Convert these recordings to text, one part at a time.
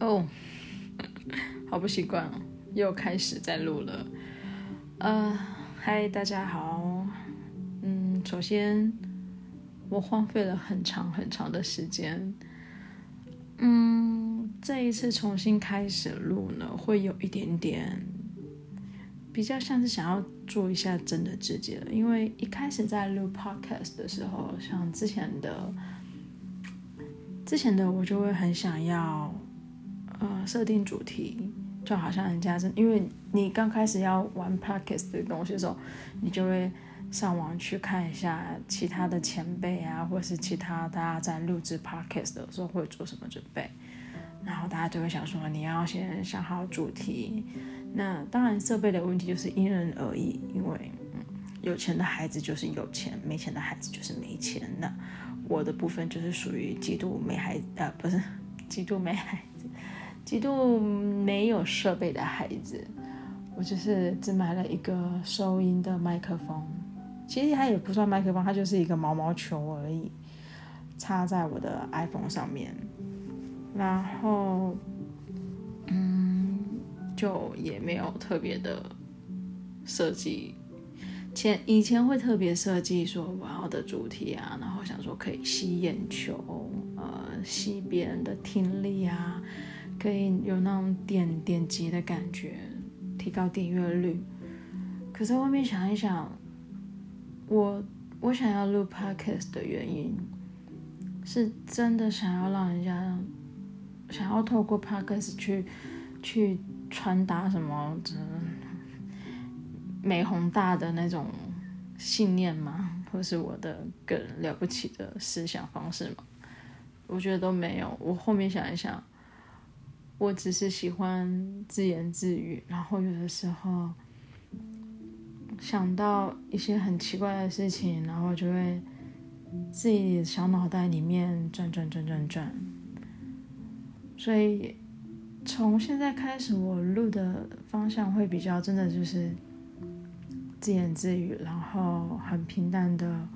哦，好不习惯哦，又开始在录了。呃，嗨，大家好。嗯，首先我荒废了很长很长的时间。嗯，这一次重新开始录呢，会有一点点比较像是想要做一下真的自己了，因为一开始在录 podcast 的时候，像之前的之前的我就会很想要。呃，设定主题就好像人家是，因为你刚开始要玩 podcast 的东西的时候，你就会上网去看一下其他的前辈啊，或是其他大家在录制 podcast 的时候会做什么准备，然后大家就会想说，你要先想好主题。那当然设备的问题就是因人而异，因为，有钱的孩子就是有钱，没钱的孩子就是没钱。那我的部分就是属于极度没孩子，呃，不是极度没孩子。极度没有设备的孩子，我就是只买了一个收音的麦克风，其实它也不算麦克风，它就是一个毛毛球而已，插在我的 iPhone 上面，然后，嗯，就也没有特别的设计，前以前会特别设计说我要的主题啊，然后想说可以吸眼球，呃，吸别人的听力啊。可以有那种点点击的感觉，提高点阅率。可是后面想一想，我我想要录 podcast 的原因，是真的想要让人家想要透过 podcast 去去传达什么美宏大的那种信念吗？或是我的个人了不起的思想方式吗？我觉得都没有。我后面想一想。我只是喜欢自言自语，然后有的时候想到一些很奇怪的事情，然后就会自己小脑袋里面转转转转转。所以从现在开始，我录的方向会比较真的就是自言自语，然后很平淡的。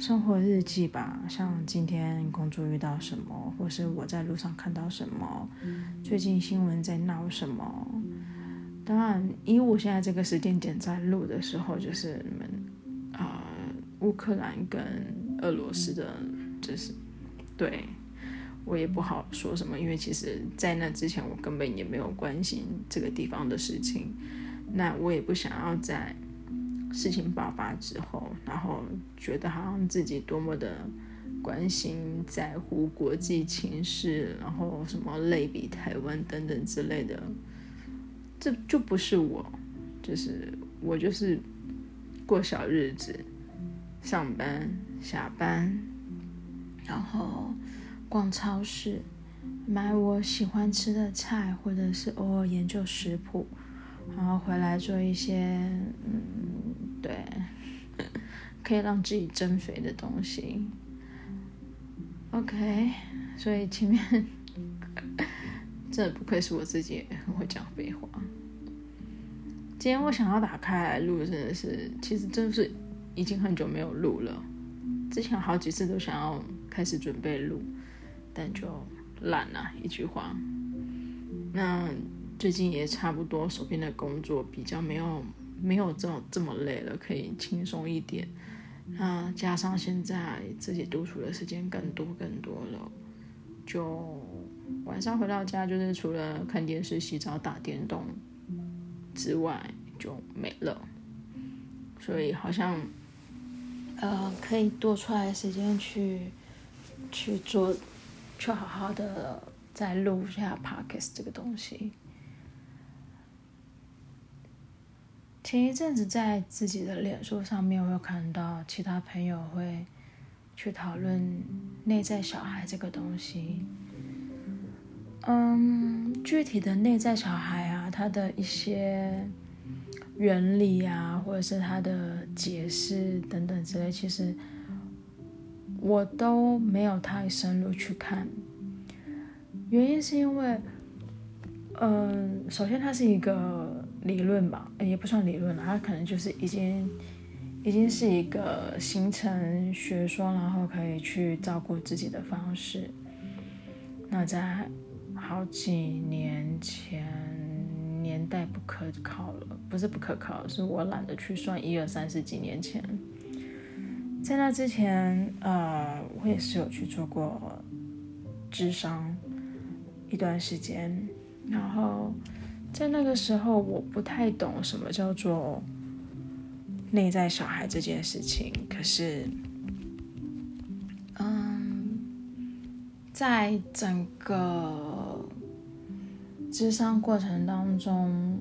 生活日记吧，像今天工作遇到什么，或是我在路上看到什么，最近新闻在闹什么。当然，以我现在这个时间点在录的时候，就是你们啊，呃，乌克兰跟俄罗斯的，就是对我也不好说什么，因为其实，在那之前我根本也没有关心这个地方的事情，那我也不想要在。事情爆发之后，然后觉得好像自己多么的关心、在乎国际情势，然后什么类比台湾等等之类的，这就不是我，就是我就是过小日子，上班、下班，然后逛超市，买我喜欢吃的菜，或者是偶尔研究食谱，然后回来做一些嗯。对，可以让自己增肥的东西。OK，所以前面 这不愧是我自己很会讲废话。今天我想要打开来录，真的是，其实真的是已经很久没有录了。之前好几次都想要开始准备录，但就懒了。一句话，那最近也差不多，手边的工作比较没有。没有这么这么累了，可以轻松一点。啊，加上现在自己独处的时间更多更多了，就晚上回到家就是除了看电视、洗澡、打电动之外就没了。所以好像呃可以多出来时间去去做，去好好的再录一下 Podcast 这个东西。前一阵子在自己的脸书上面，我有看到其他朋友会去讨论内在小孩这个东西。嗯，具体的内在小孩啊，它的一些原理啊，或者是它的解释等等之类，其实我都没有太深入去看。原因是因为，嗯，首先它是一个。理论吧，也不算理论了，它可能就是已经，已经是一个形成学说，然后可以去照顾自己的方式。那在好几年前，年代不可靠了，不是不可靠，是我懒得去算一二三十几年前。在那之前，呃，我也是有去做过智商一段时间，然后在那个时候，我不太懂什么叫做内在小孩这件事情，可是。嗯在整个咨商过程当中，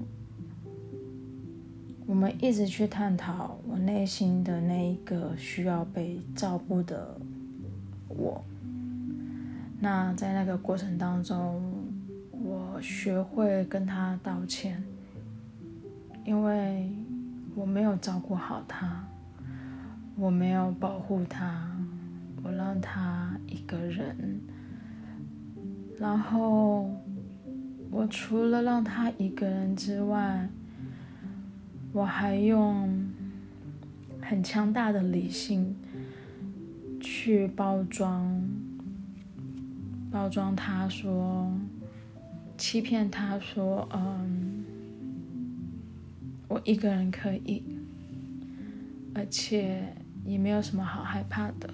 我们一直去探讨我内心的那一个需要被照顾的我。那在那个过程当中，我学会跟他道歉，因为我没有照顾好他，我没有保护他，我让他一个人。然后，我除了让他一个人之外，我还用很强大的理性去包装，包装他说，欺骗他说，嗯，我一个人可以，而且也没有什么好害怕的。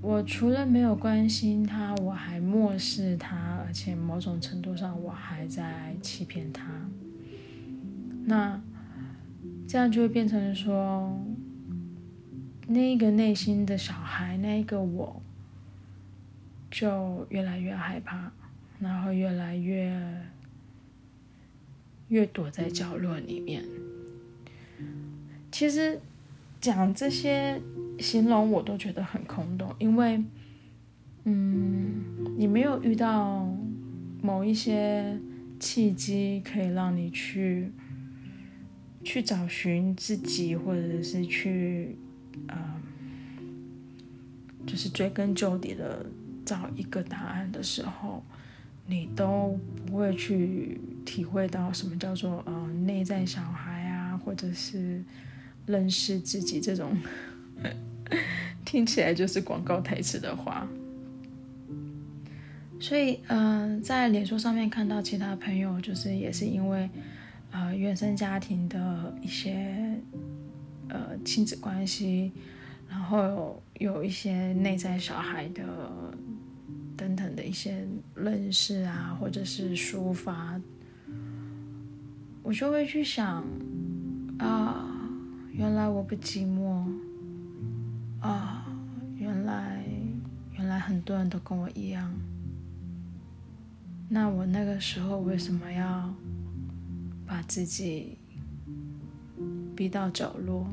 我除了没有关心他，我还漠视他，而且某种程度上我还在欺骗他。那这样就会变成说，那个内心的小孩，那个我，就越来越害怕，然后越来越越躲在角落里面。其实讲这些。形容我都觉得很空洞，因为，嗯，你没有遇到某一些契机可以让你去去找寻自己，或者是去，呃，就是追根究底的找一个答案的时候，你都不会去体会到什么叫做呃内在小孩啊，或者是认识自己这种。听起来就是广告台词的话，所以，嗯、在脸书上面看到其他朋友，就是也是因为，呃，原生家庭的一些，呃，亲子关系，然后，有一些内在小孩的等等的一些认识啊，或者是抒发，我就会去想，啊，原来我不寂寞。啊、原来原来很多人都跟我一样。那我那个时候为什么要把自己逼到角落，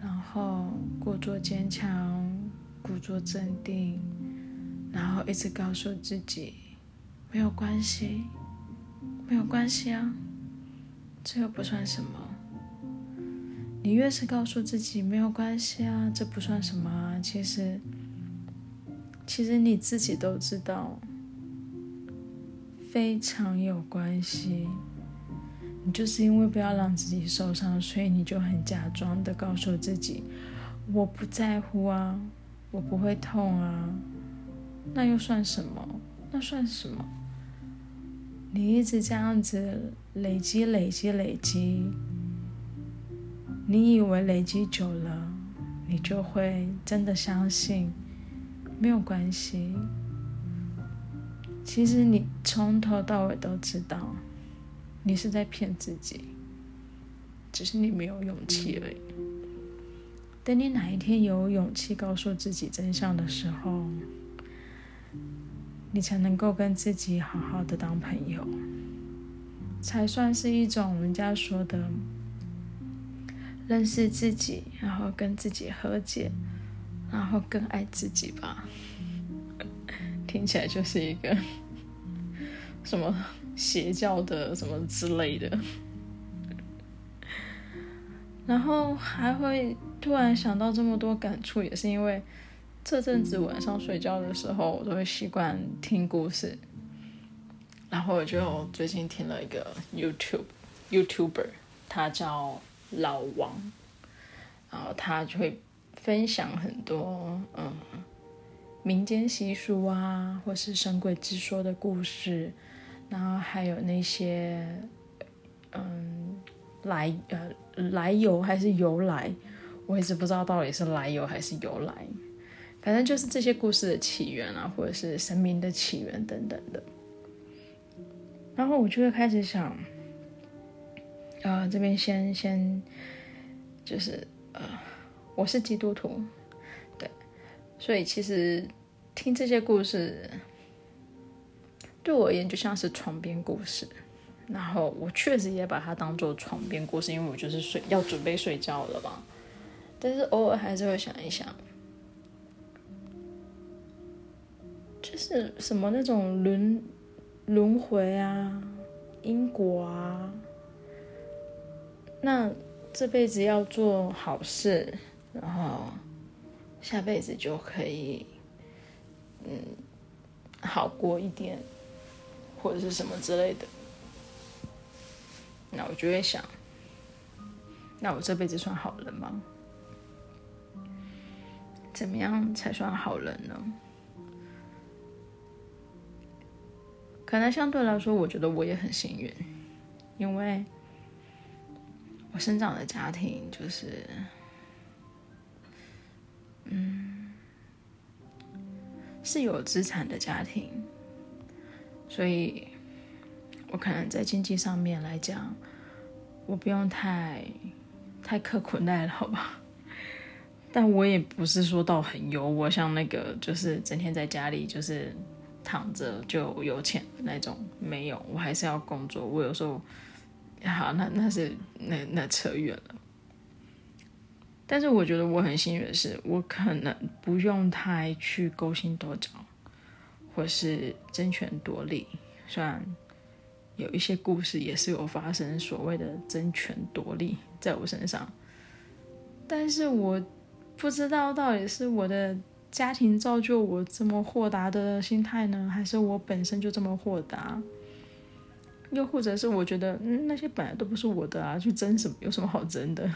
然后故作坚强，故作镇定，然后一直告诉自己没有关系，没有关系啊，这又不算什么。你越是告诉自己没有关系啊，这不算什么啊，其实，其实你自己都知道，非常有关系。你就是因为不要让自己受伤，所以你就很假装的告诉自己，我不在乎啊，我不会痛啊，那又算什么？那算什么？你一直这样子累积、累积、累积。你以为累积久了，你就会真的相信没有关系。其实你从头到尾都知道，你是在骗自己，只是你没有勇气而已。等你哪一天有勇气告诉自己真相的时候，你才能够跟自己好好的当朋友，才算是一种人家说的。认识自己，然后跟自己和解，然后更爱自己吧。听起来就是一个什么邪教的什么之类的。然后还会突然想到这么多感触，也是因为这阵子晚上睡觉的时候，我都会习惯听故事。然后我就最近听了一个 YouTube YouTuber，他叫。老王，然后他就会分享很多嗯民间习俗啊，或是神鬼之说的故事，然后还有那些嗯来呃来由还是由来，我一直不知道到底是来由还是由来，反正就是这些故事的起源啊，或者是神明的起源等等的。然后我就会开始想，啊、这边先先就是呃，我是基督徒，对，所以其实听这些故事对我而言就像是床边故事。然后我确实也把它当做床边故事，因为我就是睡要准备睡觉了嘛。但是偶尔还是会想一想，是什么那种轮。轮回啊，因果啊，那这辈子要做好事，然后下辈子就可以，嗯，好过一点，或者是什么之类的。那我就会想，那我这辈子算好人吗？怎么样才算好人呢？可能相对来说，我觉得我也很幸运，因为我生长的家庭就是，嗯，是有资产的家庭，所以我可能在经济上面来讲，我不用太太刻苦耐劳吧。但我也不是说到很优，我像那个就是整天在家里就是。躺着就有钱那种没有，我还是要工作。我有时候，好，那那是那那扯远了。但是我觉得我很幸运的是，我可能不用太去勾心斗角，或是争权夺利。虽然有一些故事也是有发生所谓的争权夺利在我身上，但是我不知道到底是我的。家庭造就我这么豁达的心态呢，还是我本身就这么豁达？又或者是我觉得，嗯，那些本来都不是我的啊，去争什么？有什么好争的？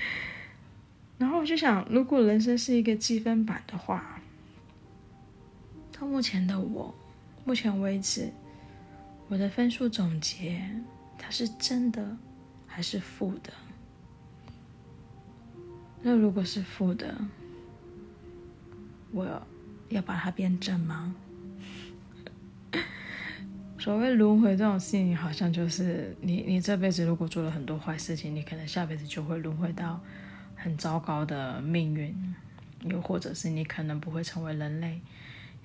然后我就想，如果人生是一个积分板的话，到目前的我，目前为止，我的分数总结，它是正的还是负的？那如果是负的，我要把它变正吗？所谓轮回这种事情，好像就是你你这辈子如果做了很多坏事情，你可能下辈子就会轮回到很糟糕的命运，又或者是你可能不会成为人类，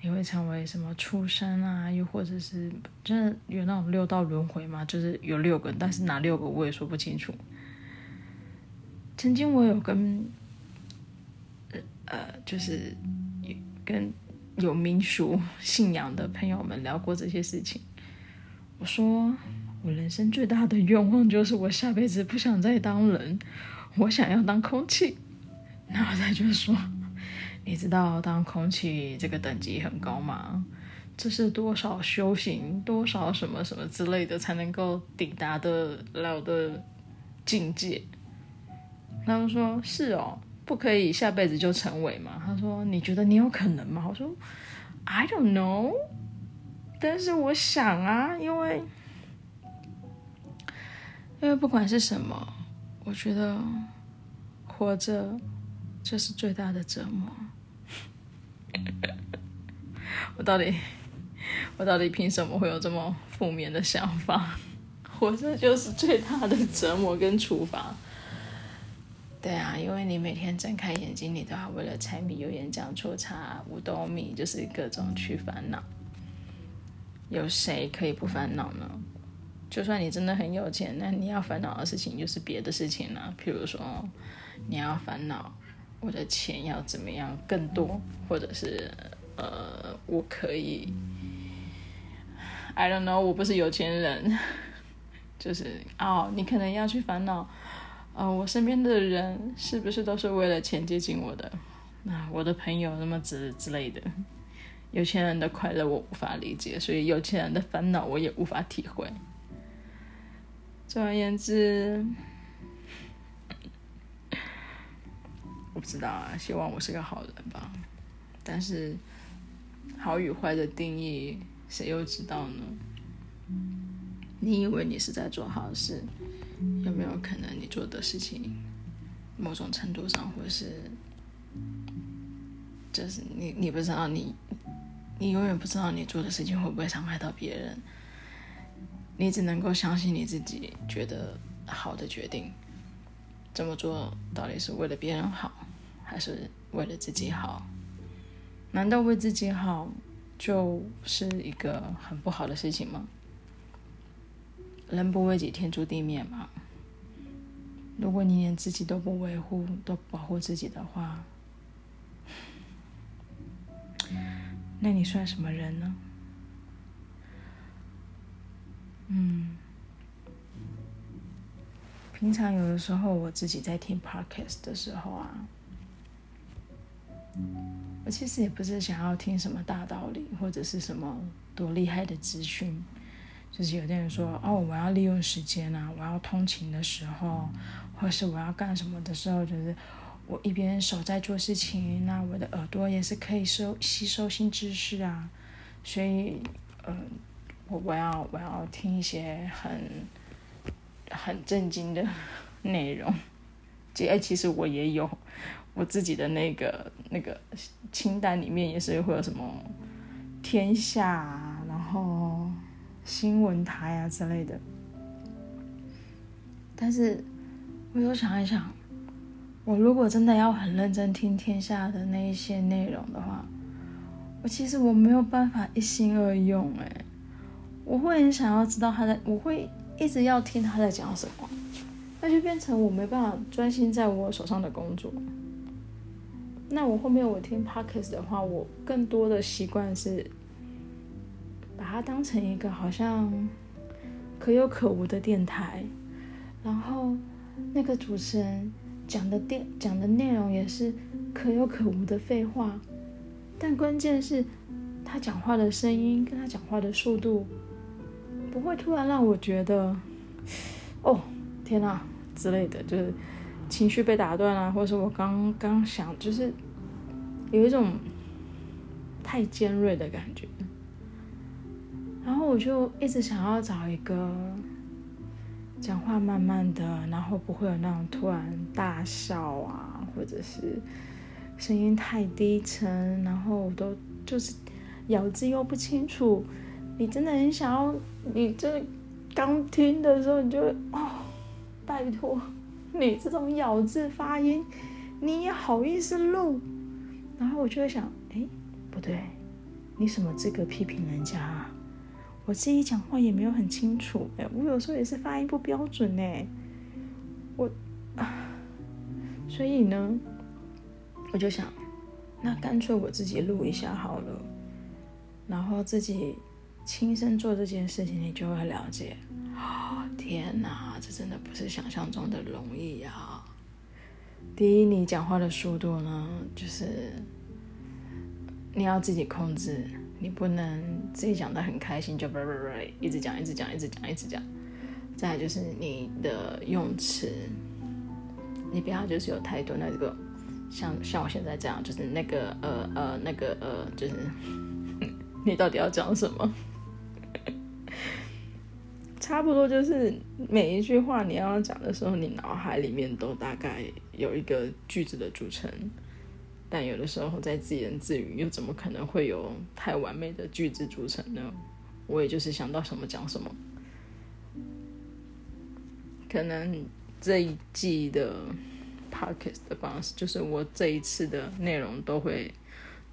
你会成为什么畜生啊？又或者是真的有那种六道轮回吗？就是有六个，但是哪六个我也说不清楚。曾经我有跟呃，就是。跟有民俗信仰的朋友们聊过这些事情，我说我人生最大的愿望就是我下辈子不想再当人，我想要当空气。然后他就说，你知道当空气这个等级很高吗？这是多少修行、多少什么什么之类的才能够抵达得了的境界？他们说是哦。不可以下辈子就成为吗？他说：“你觉得你有可能吗？”我说：“I don't know。”但是我想啊，因为因为不管是什么，我觉得活着就是最大的折磨。我到底我到底凭什么会有这么负面的想法？活着就是最大的折磨跟处罚。对啊，因为你每天睁开眼睛，你都要为了柴米油盐酱醋茶五斗米，就是各种去烦恼。有谁可以不烦恼呢？就算你真的很有钱，那你要烦恼的事情就是别的事情了。譬如说，你要烦恼我的钱要怎么样更多，或者是呃，我可以，I don't know，我不是有钱人，就是哦，你可能要去烦恼。呃，我身边的人是不是都是为了钱接近我的？那我的朋友那么之之类的，有钱人的快乐我无法理解，所以有钱人的烦恼我也无法体会。总而言之，我不知道啊，希望我是个好人吧。但是好与坏的定义，谁又知道呢？你以为你是在做好事，有没有可能你做的事情，某种程度上，或是就是你你不知道你，你永远不知道你做的事情会不会伤害到别人，你只能够相信你自己觉得好的决定。这么做到底是为了别人好，还是为了自己好？难道为自己好就是一个很不好的事情吗？人不为己，天诛地灭嘛。如果你连自己都不维护、都保护自己的话，那你算什么人呢？嗯。平常有的时候，我自己在听 podcast 的时候啊，我其实也不是想要听什么大道理或者是什么多厉害的资讯，就是有的人说哦，我要利用时间啊，我要通勤的时候，或是我要干什么的时候，就是我一边手在做事情，那我的耳朵也是可以收吸收新知识啊，所以，嗯、我我要我要听一些很。很震惊的 内容，其实其实我也有我自己的那个那个清单里面也是会有什么天下，然后新闻台啊之类的。但是，我又想一想，我如果真的要很认真听天下的那一些内容的话，我其实我没有办法一心二用哎，我会很想要知道他在，我会。一直要听他在讲什么，那就变成我没办法专心在我手上的工作。那我后面我听 Podcast 的话，我更多的习惯是把它当成一个好像可有可无的电台，然后那个主持人讲的电讲的内容也是可有可无的废话，但关键是他讲话的声音跟他讲话的速度。不会突然让我觉得，哦，天哪之类的，就是情绪被打断啊，或者是我刚刚想，就是有一种太尖锐的感觉。然后我就一直想要找一个讲话慢慢的，然后不会有那种突然大笑啊，或者是声音太低沉，然后我都就是咬字又不清楚。你真的很想要，你这刚听的时候，你就哦，拜托，你这种咬字发音，你也好意思录？然后我就会想，哎，不对，你什么资格批评人家啊？我自己讲话也没有很清楚，哎，我有时候也是发音不标准呢。我啊，所以呢，我就想，那干脆我自己录一下好了，然后自己。亲身做这件事情，你就会了解。天哪，这真的不是想象中的容易呀！第一，你讲话的速度呢，就是你要自己控制，你不能自己讲的很开心就不不不一直讲一直讲一直讲一直讲。再就是你的用词，你不要就是有太多那个像像我现在这样，就是那个呃呃那个呃，就是 你到底要讲什么？差不多就是每一句话你要讲的时候，你脑海里面都大概有一个句子的组成，但有的时候在自言自语，又怎么可能会有太完美的句子组成呢？我也就是想到什么讲什么。可能这一季的 podcast 的方式，就是我这一次的内容都会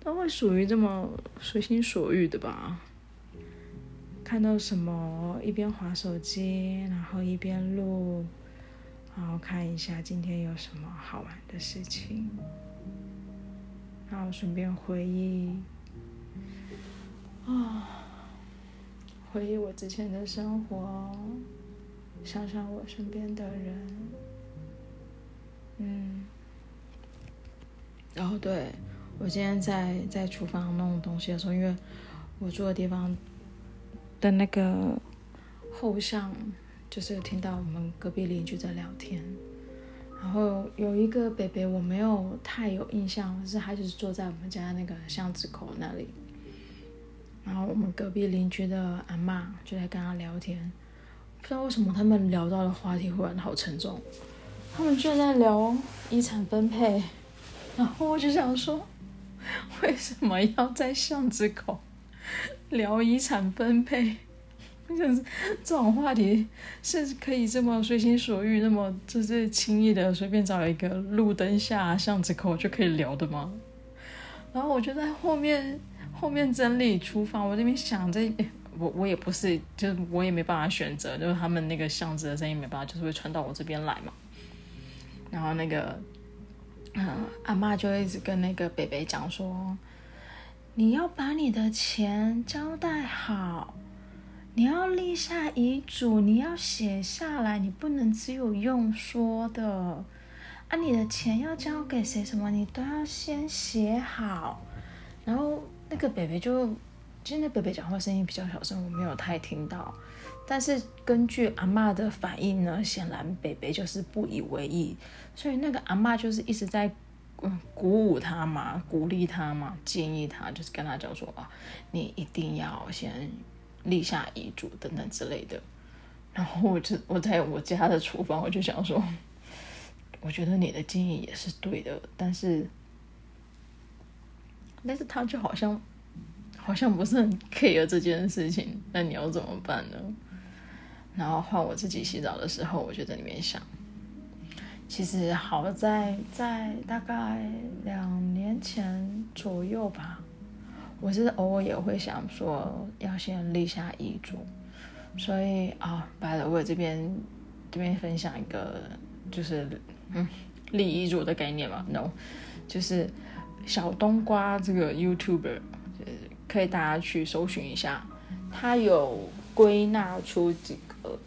都会属于这么随心所欲的吧。看到什么，一边划手机，然后一边录，然后看一下今天有什么好玩的事情，然后顺便回忆，啊，回忆我之前的生活，想想我身边的人，嗯，然后对，我今天在在厨房弄东西的时候，因为我住的地方。的那个后巷，就是听到我们隔壁邻居在聊天，然后有一个伯伯我没有太有印象，是他就是坐在我们家那个巷子口那里。然后我们隔壁邻居的阿嬷就在跟他聊天，不知道为什么他们聊到的话题忽然好沉重，他们就在聊遗产分配，然后我就想说，为什么要在巷子口聊遗产分配？就 是这种话题是可以这么随心所欲，那么就是轻易的随便找一个路灯下巷子口就可以聊的吗？然后我就在后面后面整理厨房，我这边想着，我我也不是，就是我也没办法选择，就是他们那个巷子的声音没办法，就是会传到我这边来嘛。然后那个，嗯，阿嬷就一直跟那个北北讲说，你要把你的钱交代好。你要立下遗嘱，你要写下来，你不能只有用说的。啊，你的钱要交给谁什么，你都要先写好。然后那个北北就，今天北北讲话声音比较小声，我没有太听到。但是根据阿嬷的反应呢，显然北北就是不以为意，所以那个阿嬷就是一直在嗯鼓舞他嘛，鼓励他嘛，建议他，就是跟他讲说啊，你一定要先。立下遗嘱等等之类的，然后我就我在我家的厨房，我就想说，我觉得你的建议也是对的，但是，但是他就好像好像不是很 care 这件事情，那你要怎么办呢？然后换我自己洗澡的时候，我就在里面想，其实好在在大概两年前左右吧。我是偶尔也会想说要先立下遗嘱，所以啊，拜了，我这边这边分享一个就是嗯立遗嘱的概念嘛，no，就是小冬瓜这个 YouTuber，可以大家去搜寻一下，他有归纳出几个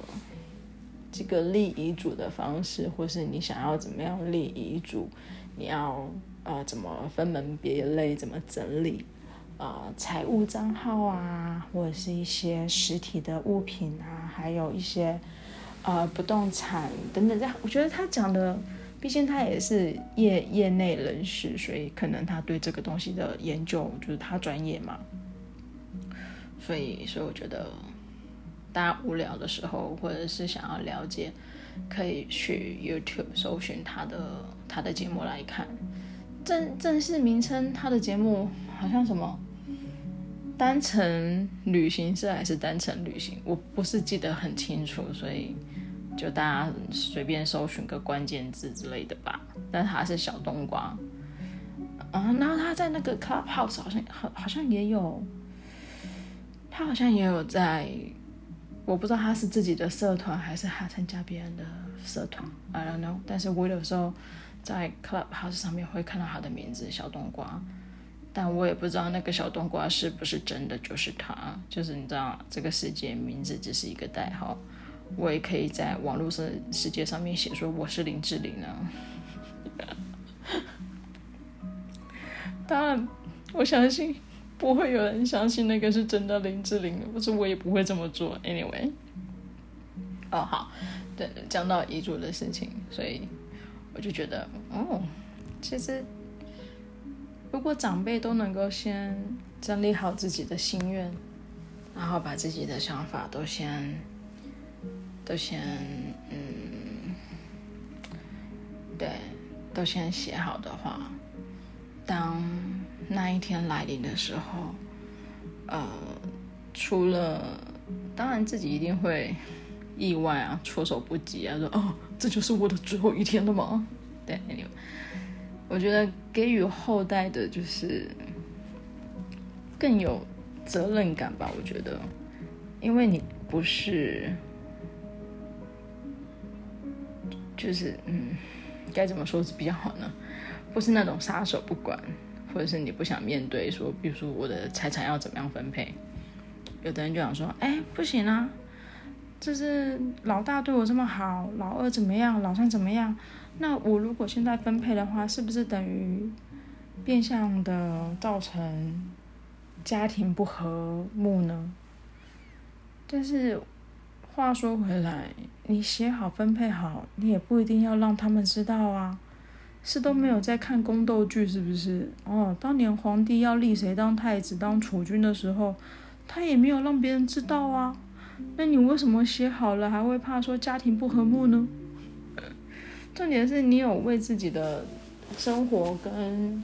这个立遗嘱的方式，或是你想要怎么样立遗嘱，你要呃怎么分门别类，怎么整理。呃，财务账号啊，或者是一些实体的物品啊，还有一些呃不动产等等这样，我觉得他讲的，毕竟他也是业业内人士，所以可能他对这个东西的研究就是他专业嘛。所以，所以我觉得大家无聊的时候，或者是想要了解，可以去 YouTube 搜寻他的他的节目来看。正正式名称，他的节目好像什么？单程旅行社还是单程旅行，我不是记得很清楚，所以就大家随便搜寻个关键字之类的吧。但他是小冬瓜，啊，然后他在那个 Clubhouse 好像好好像也有，他好像也有在，我不知道他是自己的社团还是他参加别人的社团，I don't know。但是我有时候在 Clubhouse 上面会看到他的名字小冬瓜。但我也不知道那个小冬瓜是不是真的就是他，就是你知道，这个世界名字只是一个代号，我也可以在网络世世界上面写说我是林志玲啊。当然，我相信不会有人相信那个是真的林志玲，不是我也不会这么做。Anyway，哦好，对，讲到遗嘱的事情，所以我就觉得，哦，其实。如果长辈都能够先整理好自己的心愿，然后把自己的想法都先都先嗯，对，都先写好的话，当那一天来临的时候，呃，除了当然自己一定会意外啊，措手不及啊，说哦，这就是我的最后一天了吗？对。我觉得给予后代的就是更有责任感吧。我觉得，因为你不是，就是嗯，该怎么说是比较好呢？不是那种撒手不管，或者是你不想面对说，比如说我的财产要怎么样分配。有的人就想说，哎，不行啊，就是老大对我这么好，老二怎么样，老三怎么样？那我如果现在分配的话，是不是等于变相的造成家庭不和睦呢？但是话说回来，你写好分配好，你也不一定要让他们知道啊。是都没有在看宫斗剧是不是？哦，当年皇帝要立谁当太子、当储君的时候，他也没有让别人知道啊。那你为什么写好了还会怕说家庭不和睦呢？重点是你有为自己的生活跟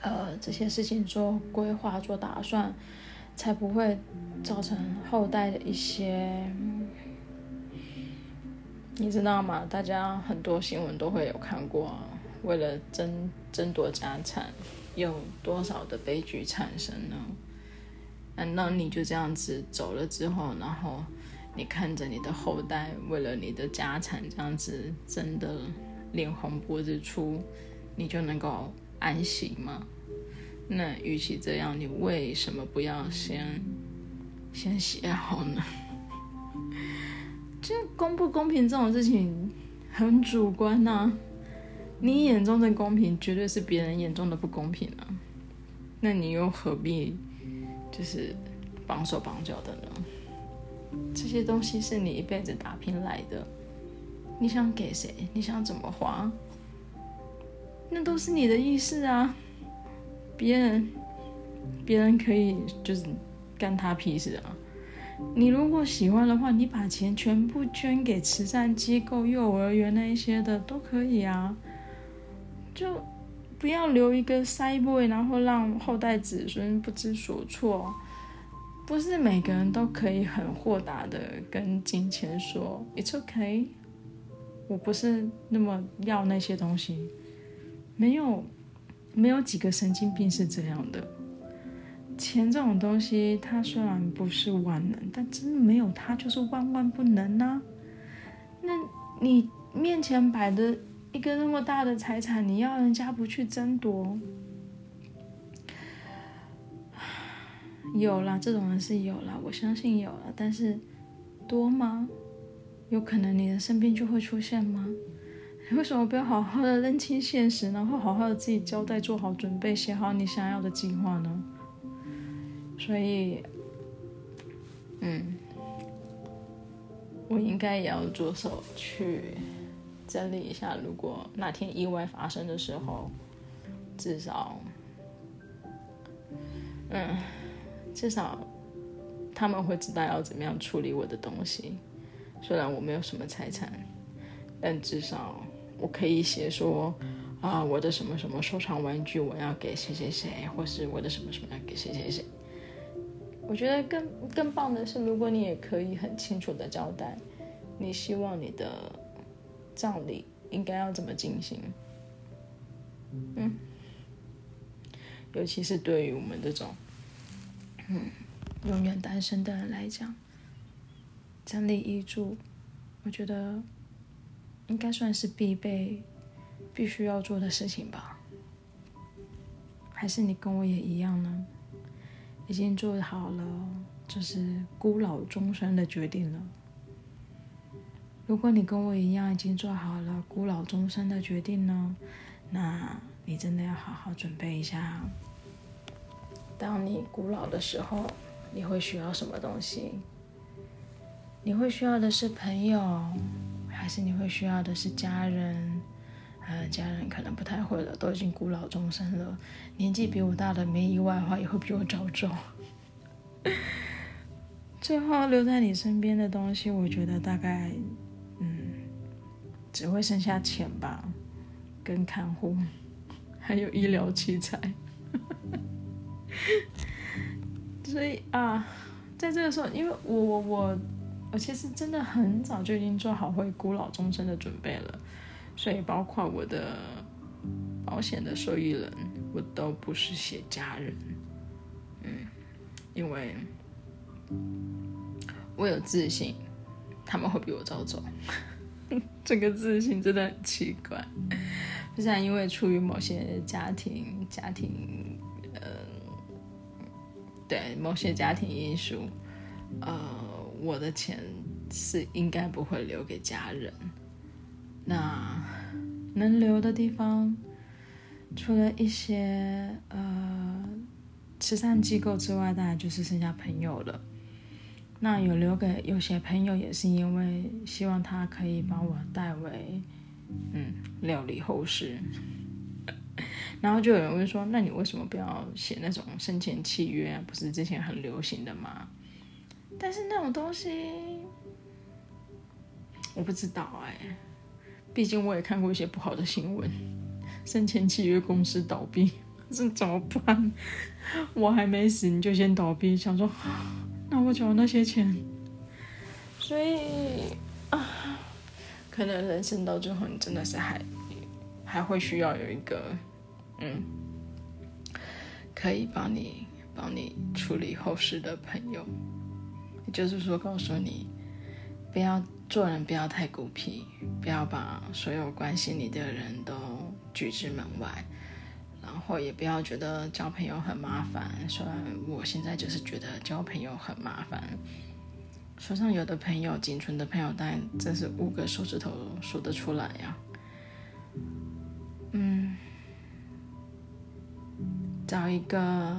呃这些事情做规划、做打算，才不会造成后代的一些。你知道吗？大家很多新闻都会有看过，为了争争夺家产，有多少的悲剧产生呢？难道你就这样子走了之后，然后你看着你的后代为了你的家产这样子真的脸红脖子粗，你就能够安息吗？那与其这样，你为什么不要先先写好呢？就公不公平这种事情很主观呐、你眼中的公平绝对是别人眼中的不公平啊，那你又何必就是绑手绑脚的呢？这些东西是你一辈子打拼来的，你想给谁，你想怎么花，那都是你的意思啊，别人别人可以就是干他屁事啊。你如果喜欢的话，你把钱全部捐给慈善机构、幼儿园那一些的都可以啊，就不要留一个塞 boy，然后让后代子孙不知所措。不是每个人都可以很豁达的跟金钱说 "It's OK”，我不是那么要那些东西，没有，没有几个神经病是这样的。钱这种东西，它虽然不是万能，但真的没有它就是万万不能啊！那你面前摆的一个那么大的财产，你要人家不去争夺？有啦，这种人是有啦，我相信有了，但是多吗？有可能你的身边就会出现吗？你 为什么不要好好的认清现实，然后好好的自己交代，做好准备，写好你想要的计划呢？所以，嗯，我应该也要着手去整理一下。如果哪天意外发生的时候，至少，嗯，至少他们会知道要怎么样处理我的东西。虽然我没有什么财产，但至少我可以写说啊，我的什么什么收藏玩具我要给谁谁谁，或是我的什么什么要给谁谁谁。我觉得更更棒的是，如果你也可以很清楚的交代，你希望你的葬礼应该要怎么进行，嗯，尤其是对于我们这种，嗯，永远单身的人来讲，整理遗嘱，我觉得应该算是必备、必须要做的事情吧？还是你跟我也一样呢？已经做好了，就是孤老终生的决定了。如果你跟我一样已经做好了孤老终生的决定呢，那你真的要好好准备一下。当你孤老的时候，你会需要什么东西？你会需要的是朋友，还是你会需要的是家人？呃，家人可能不太会了，都已经孤老终生了。年纪比我大的，没意外的话，也会比我早走。最后留在你身边的东西，我觉得大概，嗯，只会剩下钱吧，跟看护，还有医疗器材。所以啊，在这个时候，因为我我我，我其实真的很早就已经做好会孤老终生的准备了。所以，包括我的保险的受益人，我都不是写家人，嗯，因为我有自信，他们会比我早走。这个自信真的很奇怪，不是因为出于某些家庭家庭，呃，对某些家庭因素，呃，我的钱是应该不会留给家人。那能留的地方，除了一些呃慈善机构之外，当然就是剩下朋友了。那有留给有些朋友，也是因为希望他可以帮我代为，嗯，料理后事。然后就有人问说：“那你为什么不要写那种生前契约啊？不是之前很流行的吗？”但是那种东西，我不知道哎。毕竟我也看过一些不好的新闻，生前契约公司倒闭，这怎么办？我还没死你就先倒闭，想说，那我缴那些钱，所以啊，可能人生到最后，你真的是还还会需要有一个。嗯，可以帮你帮你处理后事的朋友，也就是说，告诉你，不要做人，不要太孤僻，不要把所有关心你的人都拒之门外，然后也不要觉得交朋友很麻烦。虽然我现在就是觉得交朋友很麻烦，手上有的朋友，仅存的朋友，但真是五个手指头数得出来呀。嗯。找一个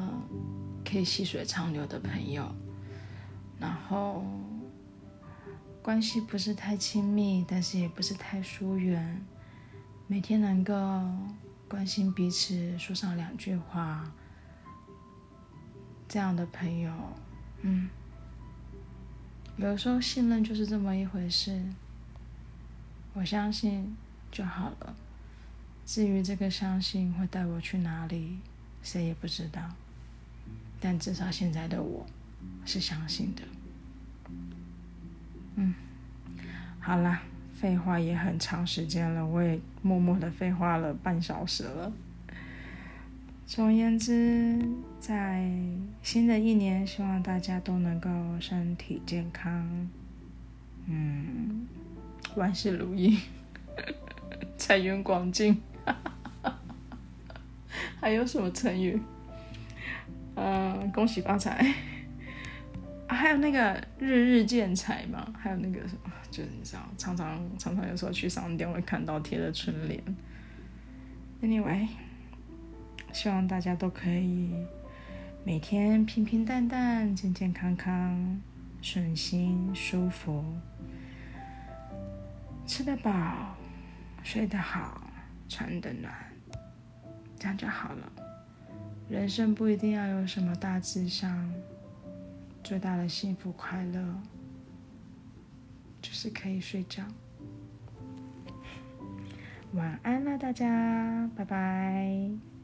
可以细水长流的朋友，然后关系不是太亲密，但是也不是太疏远，每天能够关心彼此，说上两句话，这样的朋友，嗯，有时候信任就是这么一回事，我相信就好了。至于这个相信会带我去哪里？谁也不知道，但至少现在的我是相信的。嗯，好啦，废话也很长时间了，我也默默的废话了半小时了。总而言之，在新的一年，希望大家都能够身体健康，嗯，万事如意，财源广进。还有什么成语？嗯、恭喜发财、还有那个日日见财嘛？还有那个什么，就是你知道，常常常常有时候去商店会看到贴的春联。Anyway，希望大家都可以每天平平淡淡、健健康康、顺心舒服，吃得饱，睡得好，穿得暖。这样就好了。人生不一定要有什么大志向，最大的幸福快乐就是可以睡觉。晚安了，大家，拜拜。